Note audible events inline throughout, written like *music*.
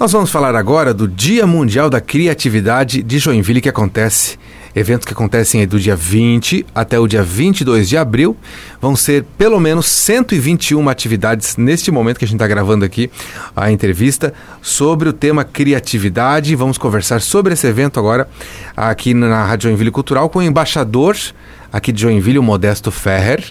Nós vamos falar agora do Dia Mundial da Criatividade de Joinville, que acontece, eventos que acontecem do dia 20 até o dia 22 de abril. Vão ser pelo menos 121 atividades neste momento que a gente está gravando aqui a entrevista sobre o tema criatividade. Vamos conversar sobre esse evento agora aqui na Rádio Joinville Cultural com o embaixador aqui de Joinville, o Modesto Ferrer,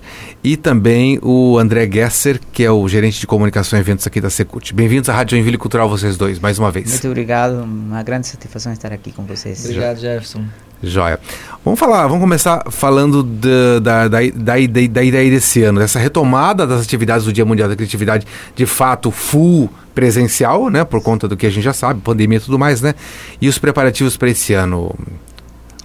e também o André Gesser, que é o gerente de comunicação e eventos aqui da Secult. Bem-vindos à Rádio Joinville Cultural, vocês dois, mais uma vez. Muito obrigado, uma grande satisfação estar aqui com vocês. Obrigado, Jefferson. Joia. Vamos falar, vamos começar falando da, da, da, da, ideia desse ano, dessa retomada das atividades do Dia Mundial da Criatividade, de fato, full presencial, né, por conta do que a gente já sabe, pandemia e tudo mais, né, e os preparativos para esse ano.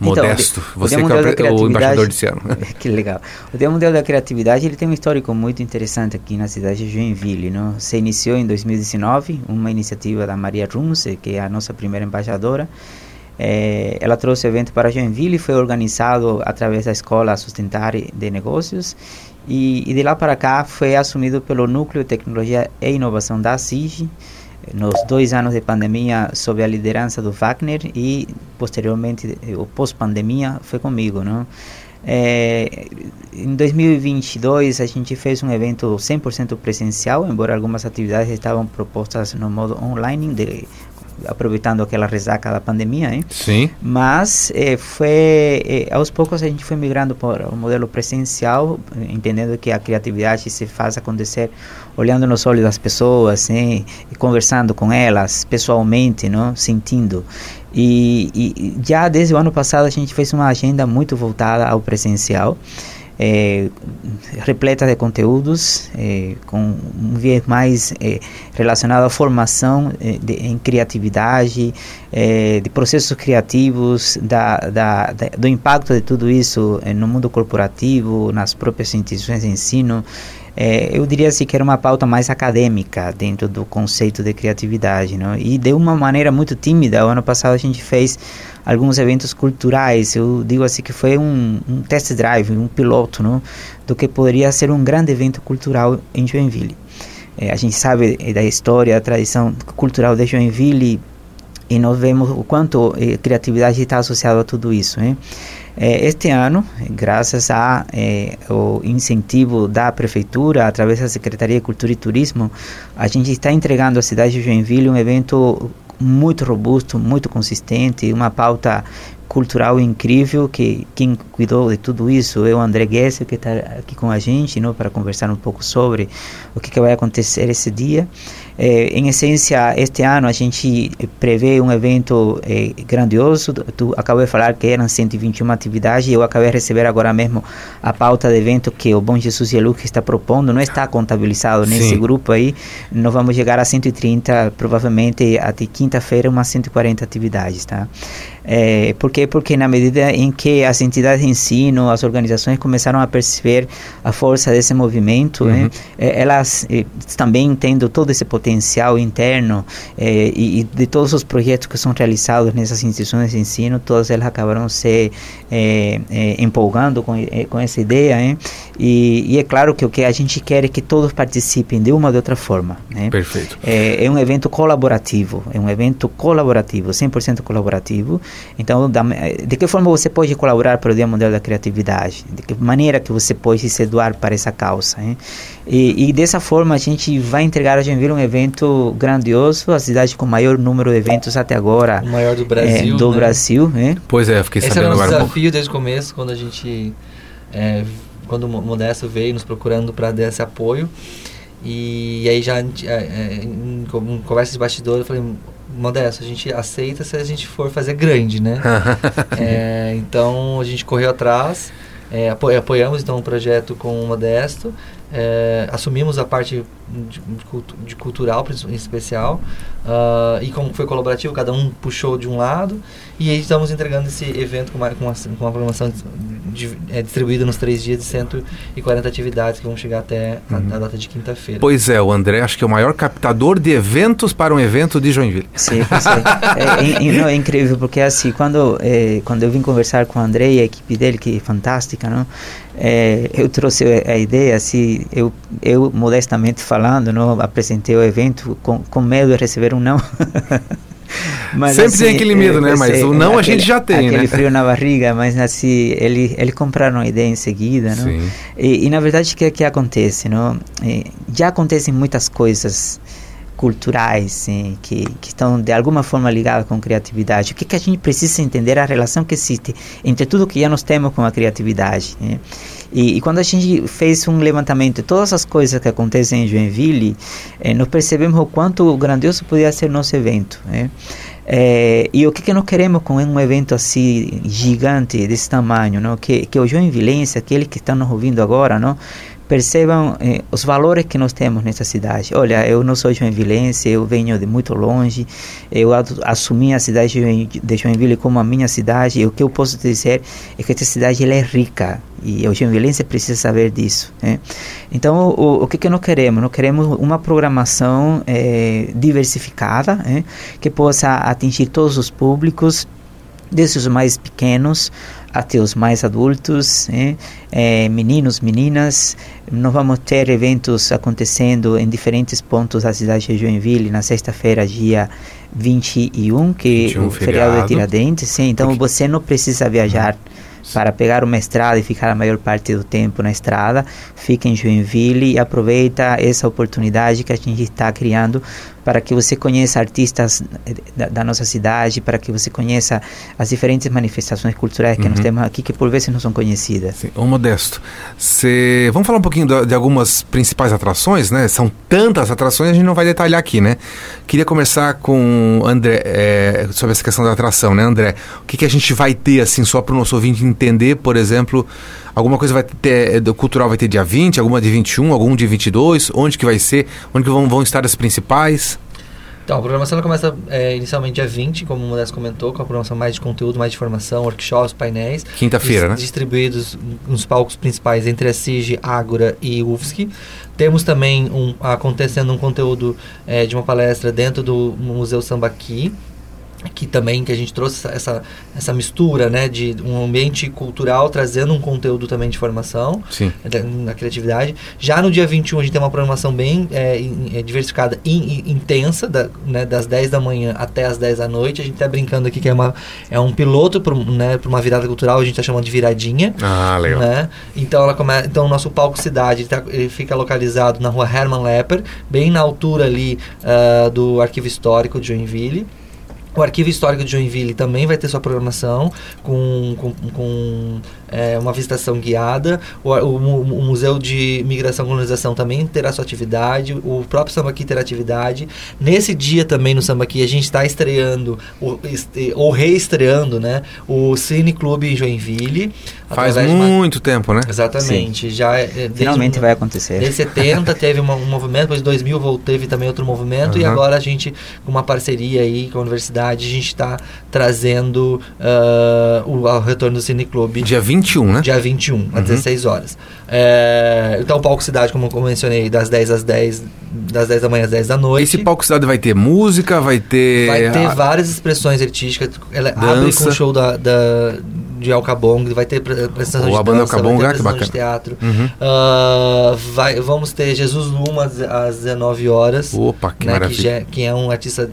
Então, Modesto, então, você que é o, o embaixador desse ano. *laughs* que legal. O Dia Mundial da Criatividade ele tem um histórico muito interessante aqui na cidade de Joinville. Não? Se iniciou em 2019, uma iniciativa da Maria Rumse, que é a nossa primeira embaixadora. É, ela trouxe o evento para Joinville e foi organizado através da Escola Sustentar de Negócios. E, e de lá para cá foi assumido pelo Núcleo de Tecnologia e Inovação da SIG nos dois anos de pandemia sob a liderança do Wagner e posteriormente o pós-pandemia foi comigo, não? É, em 2022 a gente fez um evento 100% presencial, embora algumas atividades estavam propostas no modo online, de, aproveitando aquela resaca da pandemia, hein? Sim. Mas é, foi é, aos poucos a gente foi migrando para o modelo presencial, entendendo que a criatividade se faz acontecer olhando nos olhos das pessoas, hein? e conversando com elas pessoalmente, não? Sentindo. E, e já desde o ano passado a gente fez uma agenda muito voltada ao presencial é, repleta de conteúdos, é, com um viés mais é, relacionado à formação de, em criatividade, de processos criativos, da, da, da, do impacto de tudo isso no mundo corporativo, nas próprias instituições de ensino. Eu diria assim que era uma pauta mais acadêmica dentro do conceito de criatividade, não? e de uma maneira muito tímida. O ano passado a gente fez alguns eventos culturais. Eu digo assim que foi um, um test drive, um piloto, não? do que poderia ser um grande evento cultural em Joinville. É, a gente sabe da história, da tradição cultural de Joinville e nós vemos o quanto eh, criatividade está associada a tudo isso. Hein? É, este ano, graças ao é, incentivo da prefeitura, através da Secretaria de Cultura e Turismo, a gente está entregando à cidade de Joinville um evento muito robusto, muito consistente, uma pauta cultural incrível que quem cuidou de tudo isso é o André Gesser que está aqui com a gente, não, para conversar um pouco sobre o que, que vai acontecer esse dia. É, em essência, este ano a gente prevê um evento é, grandioso. Tu acabou de falar que eram 121 atividades. Eu acabei de receber agora mesmo a pauta de evento que o Bom Jesus Luke está propondo. Não está contabilizado nesse Sim. grupo aí. Nós vamos chegar a 130, provavelmente até quinta-feira, umas 140 atividades, tá? É, por quê? Porque na medida em que as entidades de ensino, as organizações começaram a perceber a força desse movimento, uhum. né, elas eh, também tendo todo esse potencial interno eh, de todos os projetos que são realizados nessas instituições de ensino, todas elas acabaram se eh, empolgando com, com essa ideia. Né, e, e, é claro que o que a gente quer é que todos participem de uma ou de outra forma. Né. Perfeito. É, é um evento colaborativo, é um evento colaborativo, 100% colaborativo. Então, da, de que forma você pode colaborar para o Dia Mundial da Criatividade? De que maneira que você pode se doar para essa causa? Hein? E, e, dessa forma a gente vai entregar a Joinville um evento grandioso, a cidade com o maior número de eventos até agora. O maior do Brasil. É, do né? Brasil. Hein? Pois é, fiquei Esse sabendo era um desafio desde o começo, quando a gente... É, quando o Modesto veio nos procurando para dar esse apoio. E aí já é, é, em, em conversa de bastidor eu falei, Modesto, a gente aceita se a gente for fazer grande, né? é, *laughs* então a gente correu atrás, é, apo apoiamos então o projeto com o Modesto, é, assumimos a parte de, de cultural em especial uh, e como foi colaborativo, cada um puxou de um lado e aí estamos entregando esse evento com uma, com uma, com uma programação é, distribuído nos três dias de 140 atividades que vão chegar até a, uhum. a data de quinta-feira. Pois é, o André acho que é o maior captador de eventos para um evento de Joinville. Sim, pois é. é, não, é incrível, porque assim, quando, é, quando eu vim conversar com o André e a equipe dele, que é fantástica, não? É, eu trouxe a ideia, assim, eu, eu modestamente falando, não, apresentei o evento com, com medo de receber um não. *laughs* Mas, Sempre assim, tem aquele medo, né? Mas o não aquele, a gente já tem, aquele né? frio na barriga, mas assim, ele, ele compraram a ideia em seguida, não? E, e, na verdade, o que, que acontece, não? E já acontecem muitas coisas culturais sim, que, que estão de alguma forma ligadas com criatividade. O que, que a gente precisa entender a relação que existe entre tudo que já nós temos com a criatividade. Né? E, e, quando a gente fez um levantamento de todas as coisas que acontecem em Joinville, eh, nós percebemos o quanto grandioso podia ser nosso evento. Né? É, e o que, que nós queremos com um evento assim gigante desse tamanho, não? Que, que o Joinvilense, aquele que está nos ouvindo agora, não? Percebam eh, os valores que nós temos nessa cidade. Olha, eu não sou joinvilense, eu venho de muito longe, eu assumi a cidade de Joinville como a minha cidade, e o que eu posso dizer é que essa cidade ela é rica, e o joinvilense precisa saber disso. Né? Então, o, o que, que nós queremos? Nós queremos uma programação eh, diversificada, né? que possa atingir todos os públicos, desde os mais pequenos até os mais adultos, né? é, meninos, meninas. Nós vamos ter eventos acontecendo em diferentes pontos da cidade de Joinville na sexta-feira, dia 21, que é o feriado, feriado de Tiradentes. Sim, então Porque... você não precisa viajar. Uhum para pegar uma estrada e ficar a maior parte do tempo na estrada, fica em Joinville e aproveita essa oportunidade que a gente está criando para que você conheça artistas da, da, nossa cidade, para que você conheça as diferentes manifestações culturais que uhum. nós temos aqui, que por vezes não são conhecidas. Sim. Ô Modesto, cê... vamos falar um pouquinho de, de, algumas principais atrações, né? São tantas atrações, a gente não vai detalhar aqui, né? Queria começar com André, é, sobre essa questão da atração, né, André? O que, que a gente vai ter, assim, só para o nosso ouvinte entender, por exemplo, alguma coisa vai ter, do cultural vai ter dia 20, alguma de 21, algum de 22, onde que vai ser, onde que vão, vão estar as principais? Então, a programação começa é, inicialmente dia 20, como o Modesto comentou, com a programação mais de conteúdo, mais de formação, workshops, painéis. Quinta-feira, né? Distribuídos nos palcos principais entre a SIG, Ágora e UFSC. Temos também um, acontecendo um conteúdo é, de uma palestra dentro do Museu Sambaqui, que também que a gente trouxe essa, essa mistura né de um ambiente cultural trazendo um conteúdo também de formação Sim. na criatividade já no dia 21 a gente tem uma programação bem é, diversificada e intensa da, né, das 10 da manhã até as 10 da noite a gente está brincando aqui que é, uma, é um piloto para né, uma virada cultural a gente está chamando de viradinha ah legal né? então ela come, então o nosso palco cidade tá, ele fica localizado na rua Herman Lepper bem na altura ali uh, do arquivo histórico de Joinville o Arquivo Histórico de Joinville também vai ter sua programação com, com, com é, uma visitação guiada. O, o, o, Museu de Migração e Colonização também terá sua atividade. O próprio Sambaqui terá atividade. Nesse dia também no Sambaqui a gente está estreando ou, ou reestreando né, o Cine Clube Joinville. Faz muito uma... tempo, né? Exatamente. Sim. Já, é, Finalmente vai acontecer. Desde 70 teve uma, um movimento, depois de 2000 teve também outro movimento uhum. e agora a gente, com uma parceria aí com a universidade a gente está trazendo uh, o, o, retorno do Cine Clube. Dia 21, né? Dia 21, uhum. às 16 horas. É, então, o Palco Cidade, como eu mencionei, das 10 às 10, das 10 da manhã às 10 da noite. Esse Palco Cidade vai ter música, vai ter... Vai ter a... várias expressões artísticas. Ela Dança. abre com o show da, da de Alcabong, vai ter apresentação de a banda dança, Alcabong, vai ter apresentação de teatro. Uhum. Uh, vai, vamos ter Jesus Luma às, às 19 horas. Opa, que né, maravilha. Que, já, que é um artista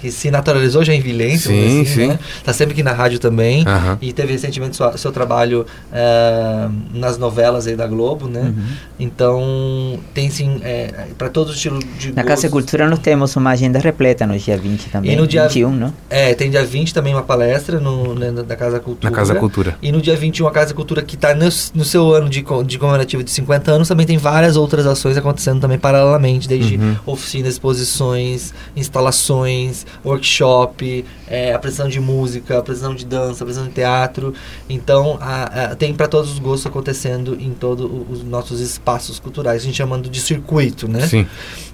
que se naturalizou já em Vilência. Sim, assim, sim. Né? Tá sempre aqui na rádio também. Uhum. E teve recentemente sua, seu trabalho uh, nas novelas aí da Globo, né? Uhum. Então, tem sim, é, para todos os estilos de Na Casa Cultura nós temos uma agenda repleta no dia 20 também. E no dia 21, não? É, tem dia 20 também uma palestra no, né, da Casa Cultura. Na Casa Cultura. E no dia 21 a Casa Cultura, que está no, no, seu ano de, de comemorativo de 50 anos, também tem várias outras ações acontecendo também paralelamente, desde uhum. oficinas, exposições, instalações, workshop, é, apresentação de música, apresentação de dança, apresentação de teatro. Então, a, a, tem para todos os gostos acontecendo em todos os nossos espaços culturais, a gente chamando de circuito, né? Sim.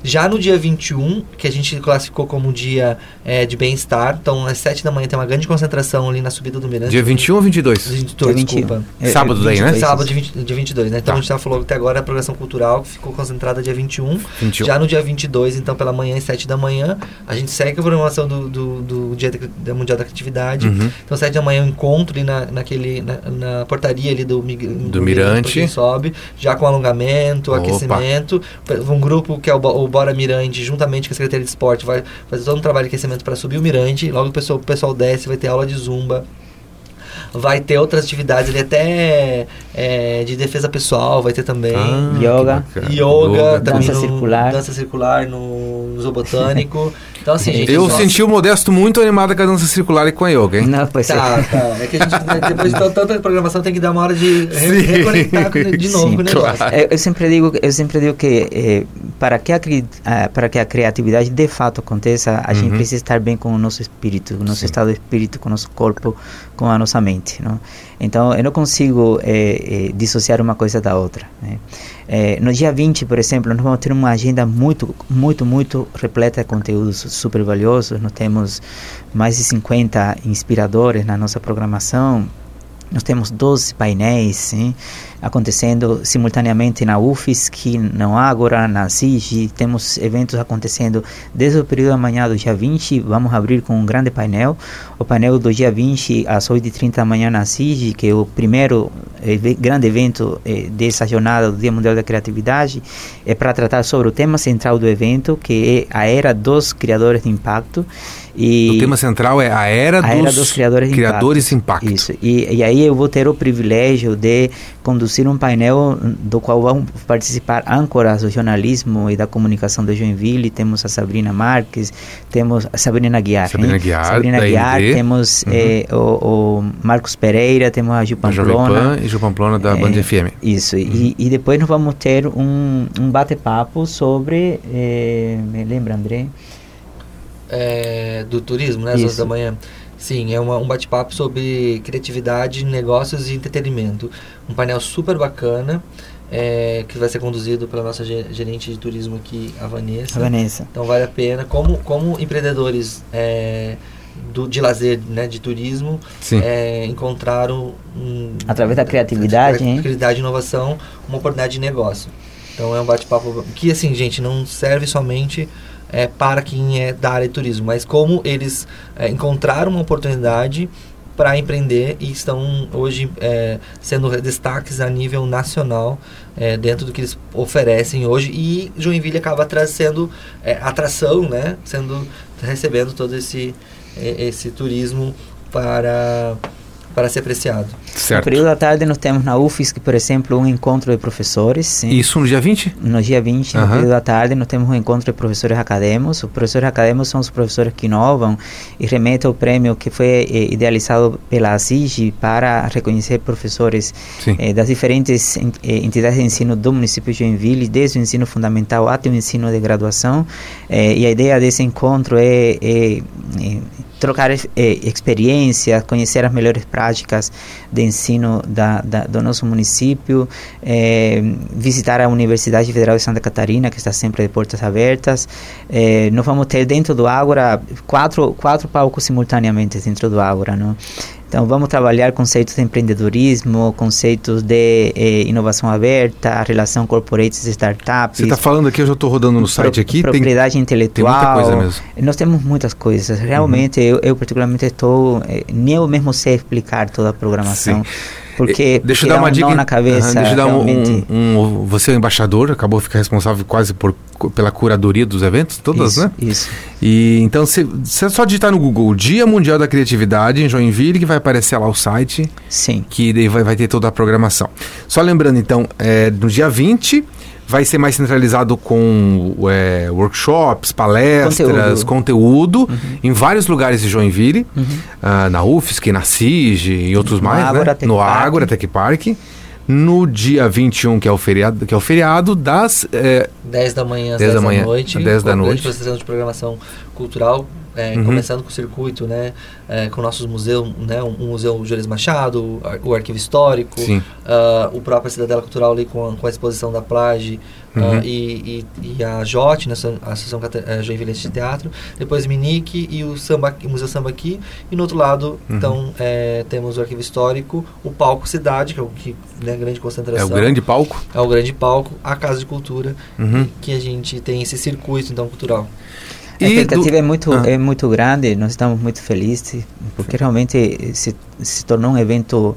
Já no dia 21, que a gente classificou como dia é, de bem-estar, então às 7 da manhã tem uma grande concentração ali na subida do Mirante. Dia 21 ou 22? 22, Dia desculpa. É, Sábado daí, né? Sábado, dia, 20, dia 22, né? Então Tá. a gente já falou até agora a programação cultural que ficou concentrada dia 21. 21. Já no dia 22, então pela manhã às 7 da manhã, a gente segue a programação do, do, do Dia da, Mundial da Criatividade. Uhum. Então 7 da manhã eu encontro ali na, naquele, na, na portaria ali do, mig- Do Mirante. sobe, já com alongamento, Opa. aquecimento. Um grupo que é o, o Bora Mirante, juntamente com a Secretaria de Esporte, vai fazer todo um trabalho de aquecimento para subir o Mirante. Logo o pessoal, o pessoal desce, vai ter aula de zumba. Vai ter outras atividades ali, até é, de defesa pessoal, vai ter também. Ah, Yoga. Yoga, também Dança no- circular. Dança circular no, no zoobotânico. Então, assim, gente. Eu nossa, senti o Modesto muito animado com a dança circular e com a yoga, hein? Não, pois Tá, é. tá. É que a gente, né, depois de tanta programação, tem que dar uma hora de re- Sim. reconectar de novo Sim, negócio. claro. Eu, eu sempre digo, eu sempre digo que eh, para que a para que a criatividade de fato aconteça, a gente Uhum. precisa estar bem com o nosso espírito, com o nosso Sim. estado de espírito, com o nosso corpo, com a nossa mente, não? Então, eu não consigo eh, eh, dissociar uma coisa da outra. né? Eh, no dia 20, por exemplo, nós vamos ter uma agenda muito, muito, muito repleta de conteúdos super valiosos. Nós temos mais de 50 inspiradores na nossa programação. Nós temos 12 painéis sim, acontecendo simultaneamente na UFSC, na Ágora, na SIG. Temos eventos acontecendo desde o período da manhã do dia 20. Vamos abrir com um grande painel. O painel do dia 20 às 8h30 da manhã na SIG, que é o primeiro eve- grande evento eh, dessa jornada do Dia Mundial da Criatividade, é para tratar sobre o tema central do evento, que é a era dos criadores de impacto. E O tema central é a era, a dos, era dos criadores de criadores de impacto. Isso. E, e aí eu vou ter o privilégio de conduzir um painel do qual vão participar âncoras do jornalismo e da comunicação de Joinville. Temos a Sabrina Marques, temos a Sabrina Guiar. Sabrina? Guiar, Sabrina Guiar, temos Uhum. eh, o, o Marcos Pereira, temos a Ju Pamplona. E Ju Pamplona da É, Band FM. Isso, e, e depois nós vamos ter um, um bate-papo sobre. eh, me lembra, André? É, do turismo, né? Às 11 Isso. da manhã. Sim, é uma- um bate-papo sobre criatividade, negócios e entretenimento. Um painel super bacana, é, que vai ser conduzido pela nossa ge- gerente de turismo aqui, a Vanessa. A Vanessa. Então vale a pena. Como, como empreendedores é, do, de lazer, né, de turismo, é, encontraram um, Através da criatividade, hein? criatividade e inovação, uma oportunidade de negócio. Então é um bate-papo que assim, gente, não serve somente é, para quem é da área de turismo, mas como eles é, encontraram uma oportunidade para empreender e estão hoje é, sendo destaques a nível nacional é, dentro do que eles oferecem hoje e Joinville acaba trazendo é, atração, né? Sendo recebendo todo esse é, esse turismo para para ser apreciado. No Certo. período da tarde nós temos na UFSC, por exemplo, um encontro de professores. Sim. Isso no dia 20? No dia 20, no Aham. período da tarde, nós temos um encontro de professores acadêmicos. Os professores acadêmicos são os professores que inovam e remetem ao prêmio que foi eh, idealizado pela ASIG para reconhecer professores eh, das diferentes en- eh, entidades de ensino do município de Joinville, desde o ensino fundamental até o ensino de graduação. Eh, e a ideia desse encontro é, é, é trocar eh, experiências, conhecer as melhores práticas de ensino da, da, do nosso município, eh, visitar a Universidade Federal de Santa Catarina, que está sempre de portas abertas. Eh, nós vamos ter dentro do Ágora quatro, quatro palcos simultaneamente dentro do Ágora, não? Então vamos trabalhar conceitos de empreendedorismo, conceitos de eh, inovação aberta, relação corporates e startups. Você está falando aqui, eu já estou rodando no site pro- aqui. Tem, propriedade intelectual. muita coisa mesmo. Nós temos muitas coisas. Realmente, eu, eu particularmente estou. eh, nem eu mesmo sei explicar toda a programação. Porque, Eh, deixa eu dar uma um dica. na cabeça. Aham, deixa eu dar um, um- um- Você é o embaixador, acabou de ficar responsável quase por, pela curadoria dos eventos, todas, isso, né? Isso. E então, se você só digitar no Google Dia Mundial da Criatividade em Joinville, que vai aparecer lá o site, Sim. que daí vai, vai ter toda a programação. Só lembrando, então, é, no dia 20 vai ser mais centralizado com é, workshops, palestras, conteúdo, em vários lugares de Joinville, Uhum. ah, na UFSC, na CIG e outros No mais, Ágora né? Tech No Park. Ágora Tech Park. No dia 21, que é o feriado, que é o feriado das é, 10 da manhã às 10 10 da manhã, noite. às 10 da com grande noite. apresentação de programação cultural é, Uhum. começando com o circuito, né, é, com nossos museus, né, um museu Juarez Machado, o ar- o arquivo histórico, ah, o próprio Cidadela Cultural ali com, a- com a exposição da Plage ah, Uhum. e, e, e a JOT, né, a Associação Cata- eh, Joinvilense de Teatro, depois Minique e o, samba, o Museu Samba aqui, e no outro lado, Uhum. então, eh, temos o arquivo histórico, o palco Cidade, que é o que, né, grande É concentração. o grande palco. É o grande palco, a Casa de Cultura, Uhum. que a gente tem esse circuito, então, cultural. A E expectativa do- é muito Ah. é muito grande, nós estamos muito felizes porque realmente se, se tornou um evento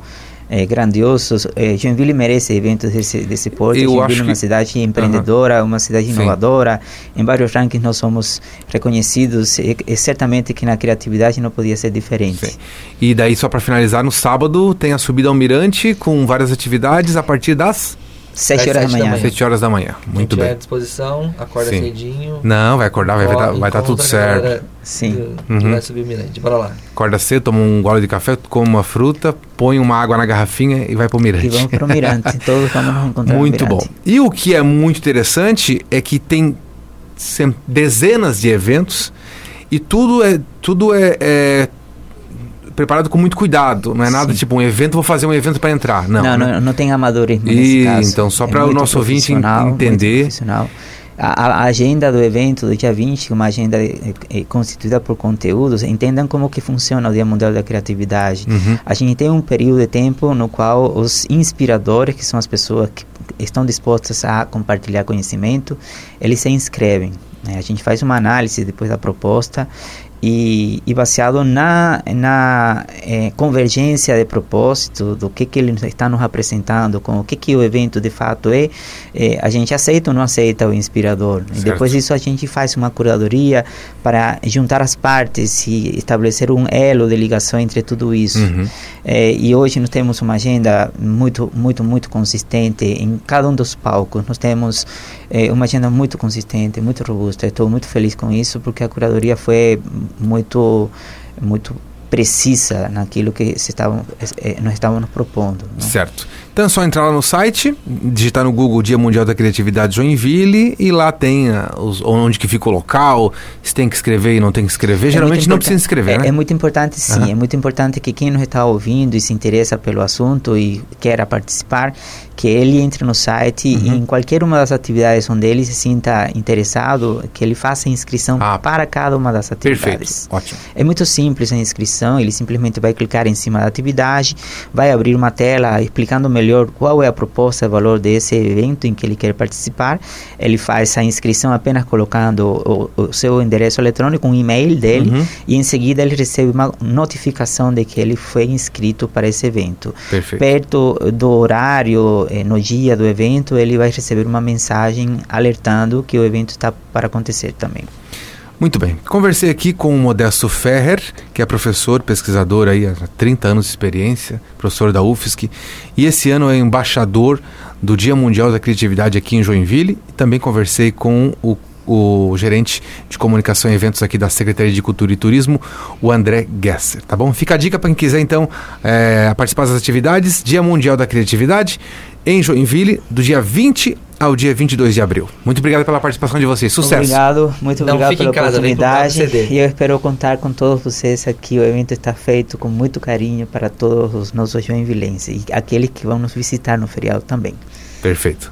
grandioso. Eh, Joinville merece eventos desse desse porte. Eu Joinville é uma que- cidade empreendedora, uma cidade Sim. inovadora. Em vários rankings nós somos reconhecidos e, e certamente que na criatividade não podia ser diferente. Sim. E daí, só para finalizar, no sábado tem a subida ao Mirante com várias atividades a partir das Sete horas da sete da manhã. 7 horas da manhã. Muito Quem tiver à bem. disposição, acorda Sim. cedinho. Não, vai acordar, vai estar vai tá tudo certo. Sim. do- Uhum. vai subir o Mirante. Bora lá. Acorda cedo, toma um gole de café, come uma fruta, põe uma água na garrafinha e vai pro Mirante. E vamos para o Mirante. *laughs* Todos vamos encontrar Muito bom. E o que é muito interessante é que tem dezenas de eventos e tudo é tudo é, é preparado com muito cuidado. Não é nada Sim. tipo um evento, vou fazer um evento para entrar. Não, Não, né? não, não tem amadorismo E, então, só É para o nosso ouvinte entender. A, a agenda do evento do dia 20, uma agenda eh, eh, constituída por conteúdos, entendam como que funciona o Dia Mundial da Criatividade. Uhum. A gente tem um período de tempo no qual os inspiradores, que são as pessoas que estão dispostas a compartilhar conhecimento, eles se inscrevem. né? A gente faz uma análise depois da proposta e, e baseado na, na eh, convergência de propósito do que, que ele está nos apresentando, com o que, que o evento de fato é, eh, a gente aceita ou não aceita o inspirador. E depois disso a gente faz uma curadoria para juntar as partes e estabelecer um elo de ligação entre tudo isso. Uhum. Eh, e hoje nós temos uma agenda muito, muito, muito consistente em cada um dos palcos. Nós temos eh, uma agenda muito consistente, muito robusta. Estou muito feliz com isso porque a curadoria foi muito, muito precisa naquilo que se estavam, eh, nós estávamos propondo. né? Certo. Então é só entrar lá no site, digitar no Google Dia Mundial da Criatividade Joinville e lá tem ah, os, onde que fica o local, se tem que escrever e não tem que escrever. É Geralmente não precisa inscrever, é, né? é muito importante, sim. Aham. É muito importante que quem nos está ouvindo e se interessa pelo assunto e queira participar, que ele entre no site e Uhum. em qualquer uma das atividades onde ele se sinta interessado, que ele faça inscrição Ah, para cada uma das Perfeito. atividades. Ótimo. É muito simples a inscrição, ele simplesmente vai clicar em cima da atividade, vai abrir uma tela explicando melhor qual é a proposta e valor desse evento em que ele quer participar. Ele faz a inscrição apenas colocando o, o seu endereço eletrônico, um e-mail dele, Uhum. e em seguida ele recebe uma notificação de que ele foi inscrito para esse evento. Perfeito. Perto do horário, eh, no dia do evento, ele vai receber uma mensagem alertando que o evento está para acontecer também. Muito bem. Conversei aqui com o Modesto Ferrer, que é professor, pesquisador aí há 30 anos de experiência, professor da UFSC, e esse ano é embaixador do Dia Mundial da Criatividade aqui em Joinville. E também conversei com o, o gerente de comunicação e eventos aqui da Secretaria de Cultura e Turismo, o André Gesser, tá bom? Fica a dica para quem quiser então é, participar das atividades Dia Mundial da Criatividade em Joinville, do dia 20 ao dia 22 de abril. Muito obrigado pela participação de vocês. Sucesso! Obrigado, muito Não obrigado pela casa, oportunidade. E eu espero contar com todos vocês aqui. O evento está feito com muito carinho para todos os nossos joinvilenses e aqueles que vão nos visitar no feriado também. Perfeito.